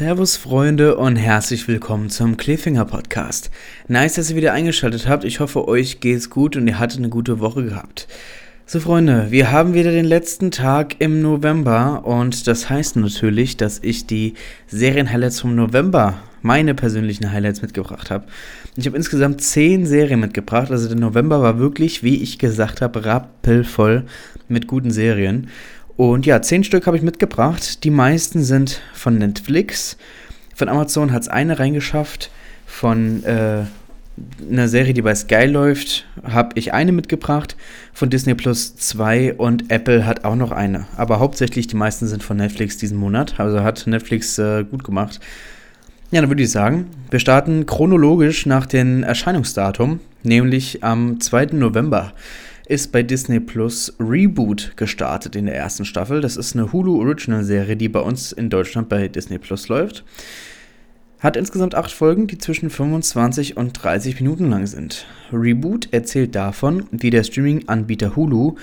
Servus Freunde und herzlich willkommen zum Cliffhanger Podcast. Nice, dass ihr wieder eingeschaltet habt. Ich hoffe, euch geht's gut und ihr hattet eine gute Woche gehabt. So Freunde, wir haben wieder den letzten Tag im November und das heißt natürlich, dass ich die Serien-Highlights vom November, meine persönlichen Highlights mitgebracht habe. Ich habe insgesamt 10 Serien mitgebracht, also der November war wirklich, wie ich gesagt habe, rappelvoll mit guten Serien. Und ja, zehn Stück habe ich mitgebracht. Die meisten sind von Netflix. Von Amazon hat es eine reingeschafft. Von äh, einer Serie, die bei Sky läuft, habe ich eine mitgebracht. Von Disney Plus zwei und Apple hat auch noch eine. Aber hauptsächlich die meisten sind von Netflix diesen Monat. Also hat Netflix äh, gut gemacht. Ja, dann würde ich sagen, wir starten chronologisch nach dem Erscheinungsdatum, nämlich am 2. November ist bei Disney Plus Reboot gestartet in der ersten Staffel. Das ist eine Hulu Original Serie, die bei uns in Deutschland bei Disney Plus läuft. Hat insgesamt acht Folgen, die zwischen 25 und 30 Minuten lang sind. Reboot erzählt davon, wie der Streaming-Anbieter Hulu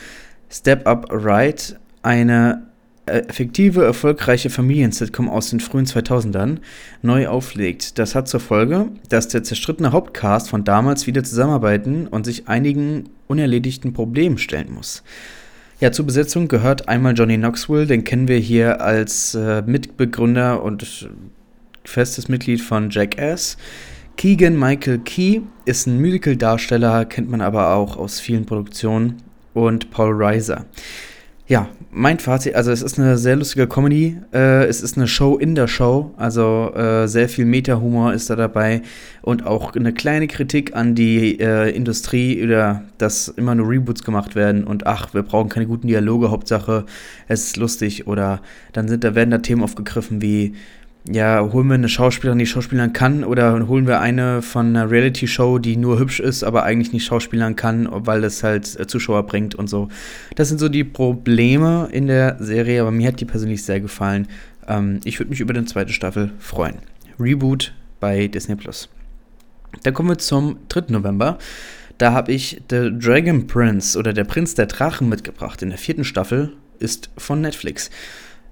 Step Up Right eine effektive, erfolgreiche Familien-Sitcom aus den frühen 2000ern neu auflegt. Das hat zur Folge, dass der zerstrittene Hauptcast von damals wieder zusammenarbeiten und sich einigen unerledigten Problemen stellen muss. Ja, zur Besetzung gehört einmal Johnny Knoxville, den kennen wir hier als äh, Mitbegründer und festes Mitglied von Jackass. Keegan Michael Key ist ein Musical-Darsteller, kennt man aber auch aus vielen Produktionen. Und Paul Reiser. Ja, mein Fazit, also es ist eine sehr lustige Comedy. Äh, es ist eine Show in der Show, also äh, sehr viel Meta-Humor ist da dabei und auch eine kleine Kritik an die äh, Industrie oder dass immer nur Reboots gemacht werden und ach, wir brauchen keine guten Dialoge, Hauptsache es ist lustig oder dann sind da werden da Themen aufgegriffen wie ja, holen wir eine Schauspielerin, die Schauspielern kann, oder holen wir eine von einer Reality-Show, die nur hübsch ist, aber eigentlich nicht Schauspielern kann, weil es halt äh, Zuschauer bringt und so. Das sind so die Probleme in der Serie, aber mir hat die persönlich sehr gefallen. Ähm, ich würde mich über die zweite Staffel freuen. Reboot bei Disney Plus. Dann kommen wir zum 3. November. Da habe ich The Dragon Prince oder Der Prinz der Drachen mitgebracht. In der vierten Staffel ist von Netflix.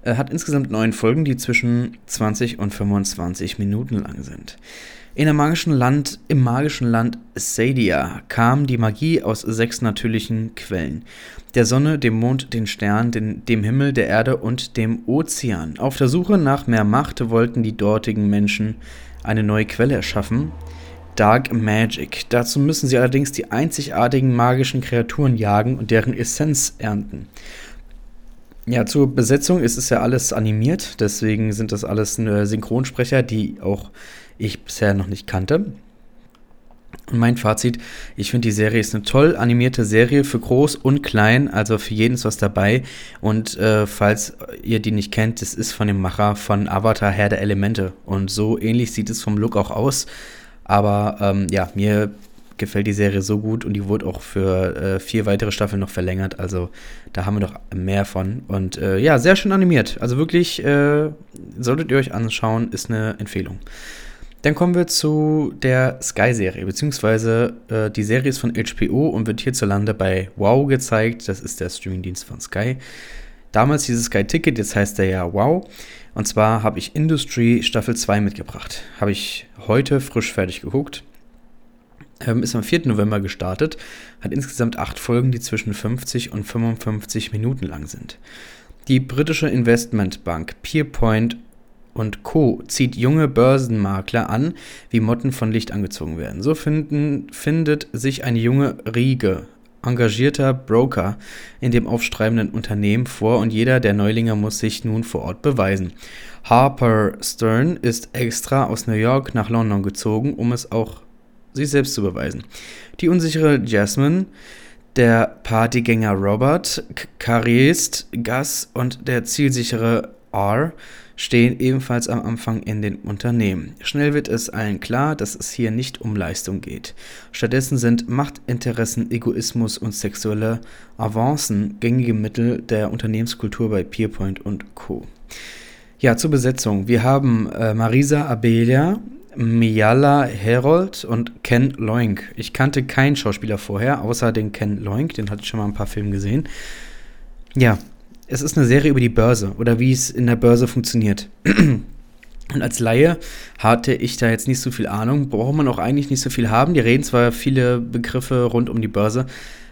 Er hat insgesamt neun Folgen, die zwischen 20 und 25 Minuten lang sind. In der magischen Land, Im magischen Land Sadia kam die Magie aus sechs natürlichen Quellen. Der Sonne, dem Mond, den Sternen, den, dem Himmel, der Erde und dem Ozean. Auf der Suche nach mehr Macht wollten die dortigen Menschen eine neue Quelle erschaffen. Dark Magic. Dazu müssen sie allerdings die einzigartigen magischen Kreaturen jagen und deren Essenz ernten. Ja, zur Besetzung ist es ja alles animiert, deswegen sind das alles Synchronsprecher, die auch ich bisher noch nicht kannte. Und mein Fazit, ich finde die Serie ist eine toll animierte Serie für groß und klein, also für jeden ist was dabei. Und äh, falls ihr die nicht kennt, das ist von dem Macher von Avatar Herr der Elemente. Und so ähnlich sieht es vom Look auch aus. Aber ähm, ja, mir gefällt die Serie so gut und die wurde auch für äh, vier weitere Staffeln noch verlängert. Also da haben wir noch mehr von. Und äh, ja, sehr schön animiert. Also wirklich, äh, solltet ihr euch anschauen, ist eine Empfehlung. Dann kommen wir zu der Sky-Serie, beziehungsweise äh, die Serie ist von HBO und wird hierzulande bei Wow gezeigt. Das ist der Streamingdienst von Sky. Damals hieß es Sky Ticket, jetzt heißt der ja Wow. Und zwar habe ich Industry Staffel 2 mitgebracht. Habe ich heute frisch fertig geguckt. Ähm, ist am 4. November gestartet, hat insgesamt acht Folgen, die zwischen 50 und 55 Minuten lang sind. Die britische Investmentbank Peerpoint und Co. zieht junge Börsenmakler an, wie Motten von Licht angezogen werden. So finden, findet sich eine junge Riege engagierter Broker in dem aufstreibenden Unternehmen vor und jeder der Neulinge muss sich nun vor Ort beweisen. Harper Stern ist extra aus New York nach London gezogen, um es auch sich selbst zu beweisen. Die unsichere Jasmine, der Partygänger Robert, Karriest, Gus und der zielsichere R stehen ebenfalls am Anfang in den Unternehmen. Schnell wird es allen klar, dass es hier nicht um Leistung geht. Stattdessen sind Machtinteressen, Egoismus und sexuelle Avancen gängige Mittel der Unternehmenskultur bei Peerpoint und Co. Ja, zur Besetzung. Wir haben äh, Marisa Abelia, Miala Herold und Ken Loink. Ich kannte keinen Schauspieler vorher, außer den Ken Loink, den hatte ich schon mal ein paar Filme gesehen. Ja, es ist eine Serie über die Börse oder wie es in der Börse funktioniert. Und als Laie hatte ich da jetzt nicht so viel Ahnung. Braucht man auch eigentlich nicht so viel haben. Die reden zwar viele Begriffe rund um die Börse,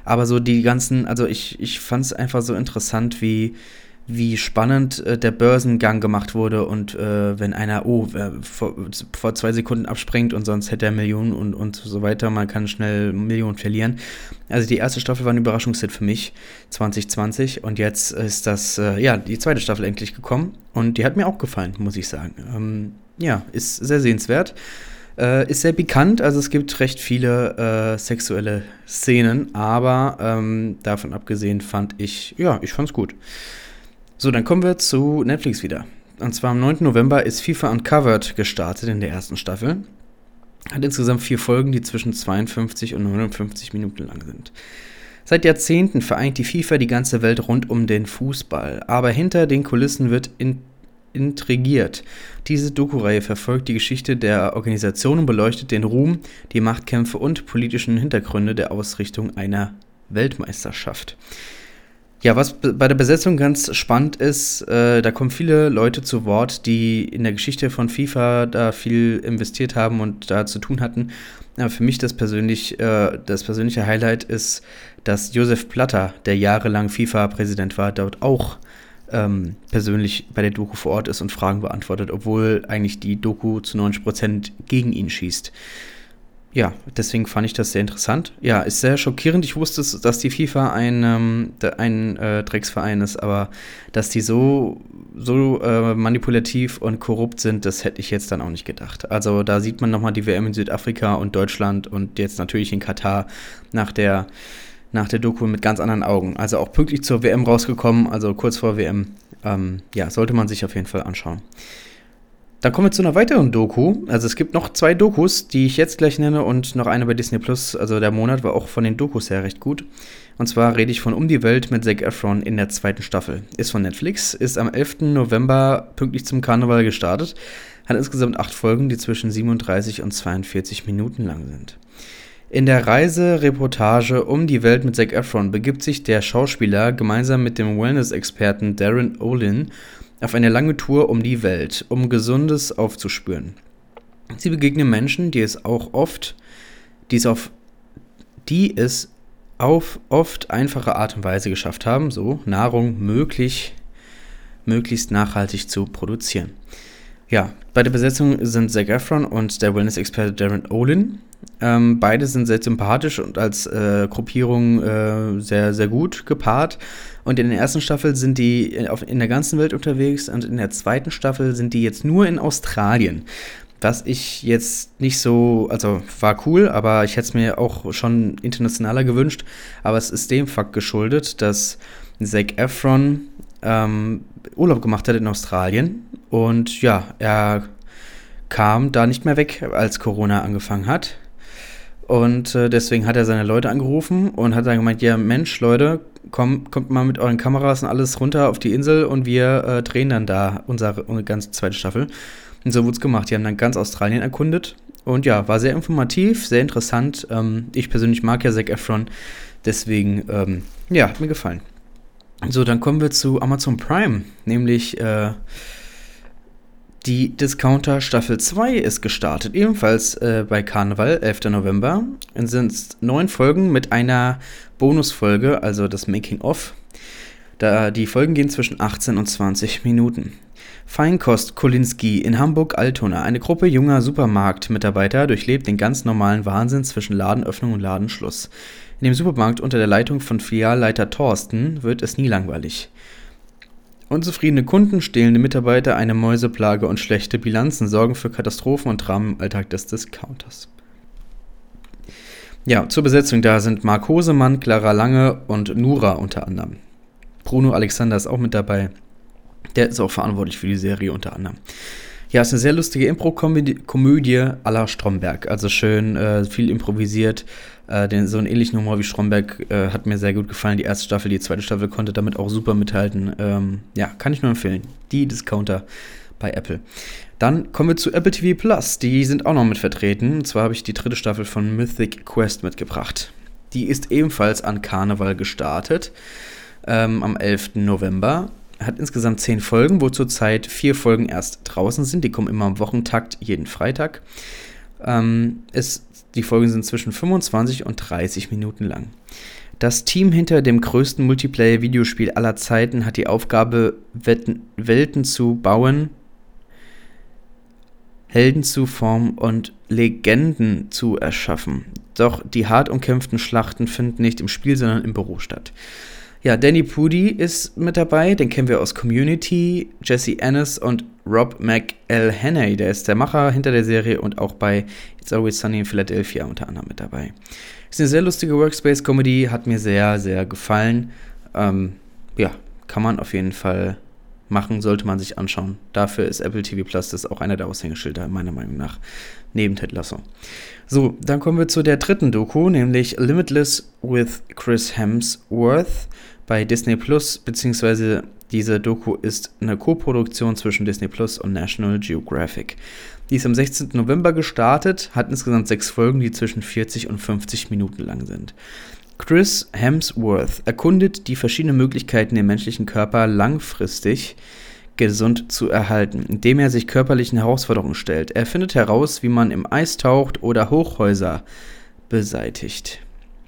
aber so die ganzen, also ich, ich fand es einfach so interessant, wie, wie spannend äh, der Börsengang gemacht wurde und äh, wenn einer, oh, vor, vor, zwei Sekunden abspringt und sonst hätte er Millionen und, und so weiter, man kann schnell Millionen verlieren. Also die erste Staffel war ein Überraschungshit für mich, 2020 und jetzt ist das, äh, ja, die zweite Staffel endlich gekommen und die hat mir auch gefallen, muss ich sagen. Ähm, ja, ist sehr sehenswert. Äh, ist sehr bekannt, also es gibt recht viele äh, sexuelle Szenen, aber ähm, davon abgesehen fand ich, ja, ich fand's gut. So, dann kommen wir zu Netflix wieder. Und zwar am 9. November ist FIFA Uncovered gestartet in der ersten Staffel. Hat insgesamt vier Folgen, die zwischen 52 und 59 Minuten lang sind. Seit Jahrzehnten vereint die FIFA die ganze Welt rund um den Fußball, aber hinter den Kulissen wird in intrigiert. Diese Doku-Reihe verfolgt die Geschichte der Organisation und beleuchtet den Ruhm, die Machtkämpfe und politischen Hintergründe der Ausrichtung einer Weltmeisterschaft. Ja, was bei der Besetzung ganz spannend ist, äh, da kommen viele Leute zu Wort, die in der Geschichte von FIFA da viel investiert haben und da zu tun hatten. Aber für mich das, persönlich, äh, das persönliche Highlight ist, dass Josef Platter, der jahrelang FIFA-Präsident war, dort auch ähm, persönlich bei der Doku vor Ort ist und Fragen beantwortet, obwohl eigentlich die Doku zu 90% gegen ihn schießt. Ja, deswegen fand ich das sehr interessant. Ja, ist sehr schockierend. Ich wusste, dass die FIFA ein, ähm, ein äh, Drecksverein ist, aber dass die so, so äh, manipulativ und korrupt sind, das hätte ich jetzt dann auch nicht gedacht. Also da sieht man nochmal die WM in Südafrika und Deutschland und jetzt natürlich in Katar nach der nach der Doku mit ganz anderen Augen. Also auch pünktlich zur WM rausgekommen, also kurz vor WM. Ähm, ja, sollte man sich auf jeden Fall anschauen. Dann kommen wir zu einer weiteren Doku. Also es gibt noch zwei Dokus, die ich jetzt gleich nenne und noch eine bei Disney Plus. Also der Monat war auch von den Dokus her recht gut. Und zwar rede ich von Um die Welt mit Zac Efron in der zweiten Staffel. Ist von Netflix, ist am 11. November pünktlich zum Karneval gestartet. Hat insgesamt acht Folgen, die zwischen 37 und 42 Minuten lang sind. In der Reisereportage Um die Welt mit Zac Efron begibt sich der Schauspieler gemeinsam mit dem Wellness-Experten Darren Olin auf eine lange Tour um die Welt, um Gesundes aufzuspüren. Sie begegnen Menschen, die es auch oft, die es auf, die es auf oft einfache Art und Weise geschafft haben, so Nahrung möglich, möglichst nachhaltig zu produzieren. Ja, bei der Besetzung sind Zac Efron und der Wellness-Experte Darren Olin. Ähm, beide sind sehr sympathisch und als äh, Gruppierung äh, sehr, sehr gut gepaart. Und in der ersten Staffel sind die in, auf, in der ganzen Welt unterwegs und in der zweiten Staffel sind die jetzt nur in Australien. Was ich jetzt nicht so, also war cool, aber ich hätte es mir auch schon internationaler gewünscht. Aber es ist dem Fakt geschuldet, dass Zac Efron ähm, Urlaub gemacht hat in Australien. Und ja, er kam da nicht mehr weg, als Corona angefangen hat. Und äh, deswegen hat er seine Leute angerufen und hat dann gemeint, ja Mensch, Leute, komm, kommt mal mit euren Kameras und alles runter auf die Insel und wir äh, drehen dann da unsere, unsere ganze zweite Staffel. Und so wurde es gemacht. Die haben dann ganz Australien erkundet. Und ja, war sehr informativ, sehr interessant. Ähm, ich persönlich mag ja Zac Efron. Deswegen, ähm, ja, hat mir gefallen. So, dann kommen wir zu Amazon Prime. Nämlich äh, die Discounter Staffel 2 ist gestartet, ebenfalls äh, bei Karneval, 11. November. Es sind neun Folgen mit einer Bonusfolge, also das Making-of. Da die Folgen gehen zwischen 18 und 20 Minuten. Feinkost Kolinski in Hamburg-Altona. Eine Gruppe junger Supermarktmitarbeiter durchlebt den ganz normalen Wahnsinn zwischen Ladenöffnung und Ladenschluss. In dem Supermarkt unter der Leitung von Filialleiter Thorsten wird es nie langweilig. Unzufriedene Kunden, stehlende Mitarbeiter, eine Mäuseplage und schlechte Bilanzen sorgen für Katastrophen und Dramen im Alltag des Discounters. Ja, zur Besetzung da sind Marc Hosemann, Clara Lange und Nura unter anderem. Bruno Alexander ist auch mit dabei. Der ist auch verantwortlich für die Serie unter anderem. Ja, ist eine sehr lustige Impro-Komödie à la Stromberg. Also schön, äh, viel improvisiert. Äh, den, so einen ähnlichen Humor wie Stromberg äh, hat mir sehr gut gefallen. Die erste Staffel, die zweite Staffel konnte damit auch super mithalten. Ähm, ja, kann ich nur empfehlen. Die Discounter bei Apple. Dann kommen wir zu Apple TV Plus. Die sind auch noch mit vertreten. Und zwar habe ich die dritte Staffel von Mythic Quest mitgebracht. Die ist ebenfalls an Karneval gestartet. Ähm, am 11. November hat insgesamt zehn Folgen, wo zurzeit vier Folgen erst draußen sind. Die kommen immer am Wochentakt jeden Freitag. Ähm, es, die Folgen sind zwischen 25 und 30 Minuten lang. Das Team hinter dem größten Multiplayer-Videospiel aller Zeiten hat die Aufgabe, Welten zu bauen, Helden zu formen und Legenden zu erschaffen. Doch die hart umkämpften Schlachten finden nicht im Spiel, sondern im Büro statt. Ja, Danny Pudi ist mit dabei, den kennen wir aus Community, Jesse Ennis und Rob McElhenney, der ist der Macher hinter der Serie und auch bei It's Always Sunny in Philadelphia unter anderem mit dabei. Ist eine sehr lustige Workspace-Comedy, hat mir sehr, sehr gefallen. Ähm, ja, kann man auf jeden Fall machen, sollte man sich anschauen. Dafür ist Apple TV Plus das auch einer der Aushängeschilder, meiner Meinung nach, neben Ted Lasso. So, dann kommen wir zu der dritten Doku, nämlich Limitless with Chris Hemsworth bei Disney Plus, beziehungsweise diese Doku ist eine Co-Produktion zwischen Disney Plus und National Geographic. Die ist am 16. November gestartet, hat insgesamt sechs Folgen, die zwischen 40 und 50 Minuten lang sind. Chris Hemsworth erkundet die verschiedenen Möglichkeiten, den menschlichen Körper langfristig gesund zu erhalten, indem er sich körperlichen Herausforderungen stellt. Er findet heraus, wie man im Eis taucht oder Hochhäuser beseitigt.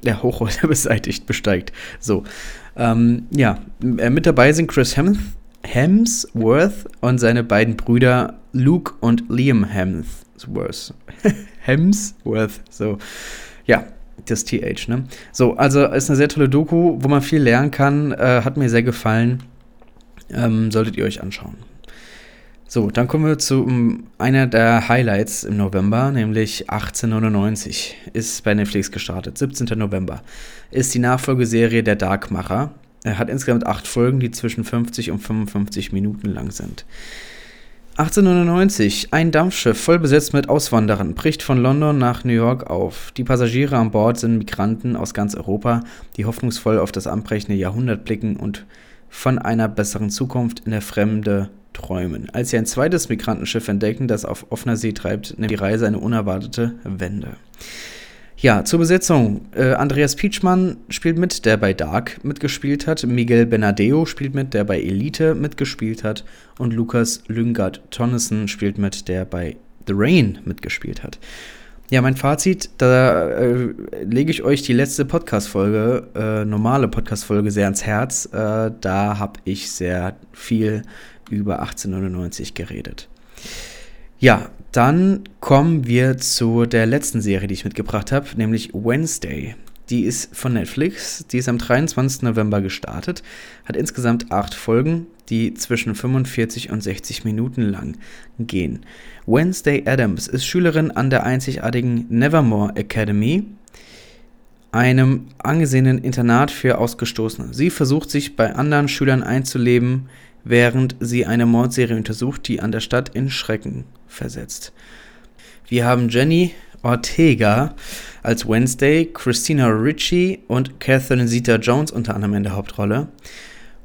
Ja, Hochhäuser beseitigt, besteigt. So. Ähm, ja, äh, mit dabei sind Chris Hems Hemsworth und seine beiden Brüder Luke und Liam Hemsworth. Hemsworth, so. Ja, das TH, ne? So, also ist eine sehr tolle Doku, wo man viel lernen kann. Äh, hat mir sehr gefallen. Ähm, solltet ihr euch anschauen. So, dann kommen wir zu um, einer der Highlights im November, nämlich 1899 ist bei Netflix gestartet. 17. November ist die Nachfolgeserie Der Darkmacher. Er hat insgesamt acht Folgen, die zwischen 50 und 55 Minuten lang sind. 1899. Ein Dampfschiff voll besetzt mit Auswanderern bricht von London nach New York auf. Die Passagiere an Bord sind Migranten aus ganz Europa, die hoffnungsvoll auf das anbrechende Jahrhundert blicken und von einer besseren Zukunft in der Fremde träumen. Als sie ein zweites Migrantenschiff entdecken, das auf offener See treibt, nimmt die Reise eine unerwartete Wende. Ja, zur Besetzung. Äh, Andreas Pietschmann spielt mit, der bei Dark mitgespielt hat. Miguel Benadeo spielt mit, der bei Elite mitgespielt hat. Und Lukas Lyngard Tonnessen spielt mit, der bei The Rain mitgespielt hat. Ja, mein Fazit, da äh, lege ich euch die letzte Podcast-Folge, äh, normale Podcast-Folge sehr ans Herz. Äh, da habe ich sehr viel über 1899 geredet. Ja, dann kommen wir zu der letzten Serie, die ich mitgebracht habe, nämlich Wednesday. Die ist von Netflix, die ist am 23. November gestartet, hat insgesamt acht Folgen, die zwischen 45 und 60 Minuten lang gehen. Wednesday Adams ist Schülerin an der einzigartigen Nevermore Academy, einem angesehenen Internat für Ausgestoßene. Sie versucht sich bei anderen Schülern einzuleben, während sie eine Mordserie untersucht, die an der Stadt in Schrecken versetzt. Wir haben Jenny Ortega als Wednesday, Christina Ritchie und Catherine Zeta-Jones unter anderem in der Hauptrolle.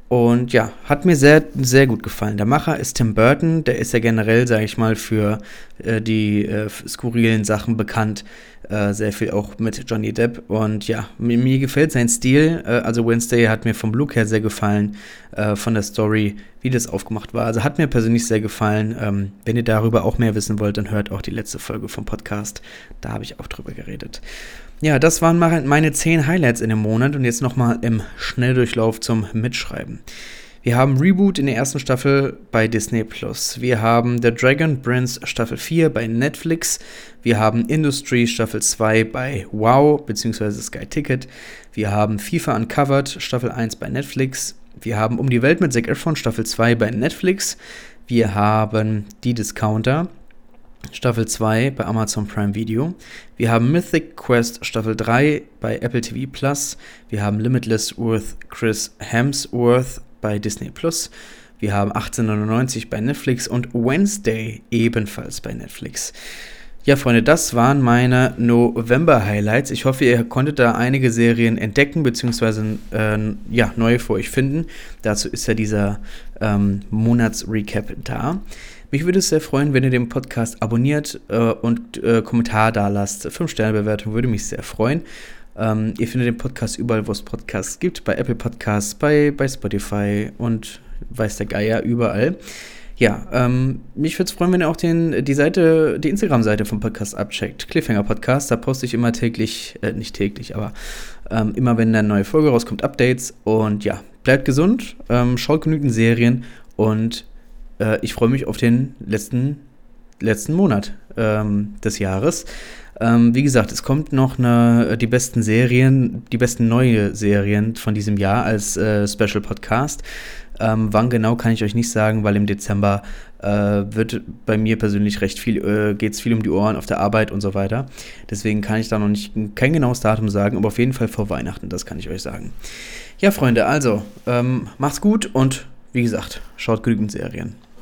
Und ja, hat mir sehr, sehr gut gefallen. Der Macher ist Tim Burton, der ist ja generell, sage ich mal, für äh, die äh, skurrilen Sachen bekannt. Äh, sehr viel auch mit Johnny Depp. Und ja, mir, mir gefällt sein Stil. Äh, also Wednesday hat mir vom Look her sehr gefallen, äh, von der Story, wie das aufgemacht war. Also hat mir persönlich sehr gefallen. Ähm, wenn ihr darüber auch mehr wissen wollt, dann hört auch die letzte Folge vom Podcast. Da habe ich auch drüber geredet. Ja, das waren meine 10 Highlights in dem Monat und jetzt nochmal im Schnelldurchlauf zum Mitschreiben. Wir haben Reboot in der ersten Staffel bei Disney Plus. Wir haben The Dragon Prince Staffel 4 bei Netflix. Wir haben Industry Staffel 2 bei Wow bzw. Sky Ticket. Wir haben FIFA Uncovered Staffel 1 bei Netflix. Wir haben Um die Welt mit Zac Efron Staffel 2 bei Netflix. Wir haben Die Discounter Staffel 2 bei Amazon Prime Video. Wir haben Mythic Quest Staffel 3 bei Apple TV Plus. Wir haben Limitless with Chris Hemsworth bei Disney Plus. Wir haben 1899 bei Netflix und Wednesday ebenfalls bei Netflix. Ja, Freunde, das waren meine November-Highlights. Ich hoffe, ihr konntet da einige Serien entdecken, beziehungsweise äh, ja, neue für euch finden. Dazu ist ja dieser ähm, Monats-Recap da. Mich würde es sehr freuen, wenn ihr den Podcast abonniert äh, und äh, Kommentar da lasst. 5-Sterne-Bewertung würde mich sehr freuen. Ähm, ihr findet den Podcast überall, wo es Podcasts gibt, bei Apple Podcasts, bei, bei Spotify und weiß der Geier überall. Ja, ähm, mich würde es freuen, wenn ihr auch den, die Seite, die Instagram-Seite vom Podcast abcheckt. Cliffhanger Podcast, da poste ich immer täglich, äh, nicht täglich, aber ähm, immer wenn eine neue Folge rauskommt, Updates. Und ja, bleibt gesund, ähm, schaut genügend Serien und äh, ich freue mich auf den letzten, letzten Monat ähm, des Jahres. Ähm, wie gesagt, es kommt noch eine, die besten Serien, die besten neue Serien von diesem Jahr als äh, Special Podcast. Ähm, wann genau kann ich euch nicht sagen, weil im Dezember äh, wird bei mir persönlich recht viel, äh, geht es viel um die Ohren auf der Arbeit und so weiter. Deswegen kann ich da noch nicht kein genaues Datum sagen, aber auf jeden Fall vor Weihnachten, das kann ich euch sagen. Ja, Freunde, also, ähm, macht's gut und wie gesagt, schaut genügend Serien.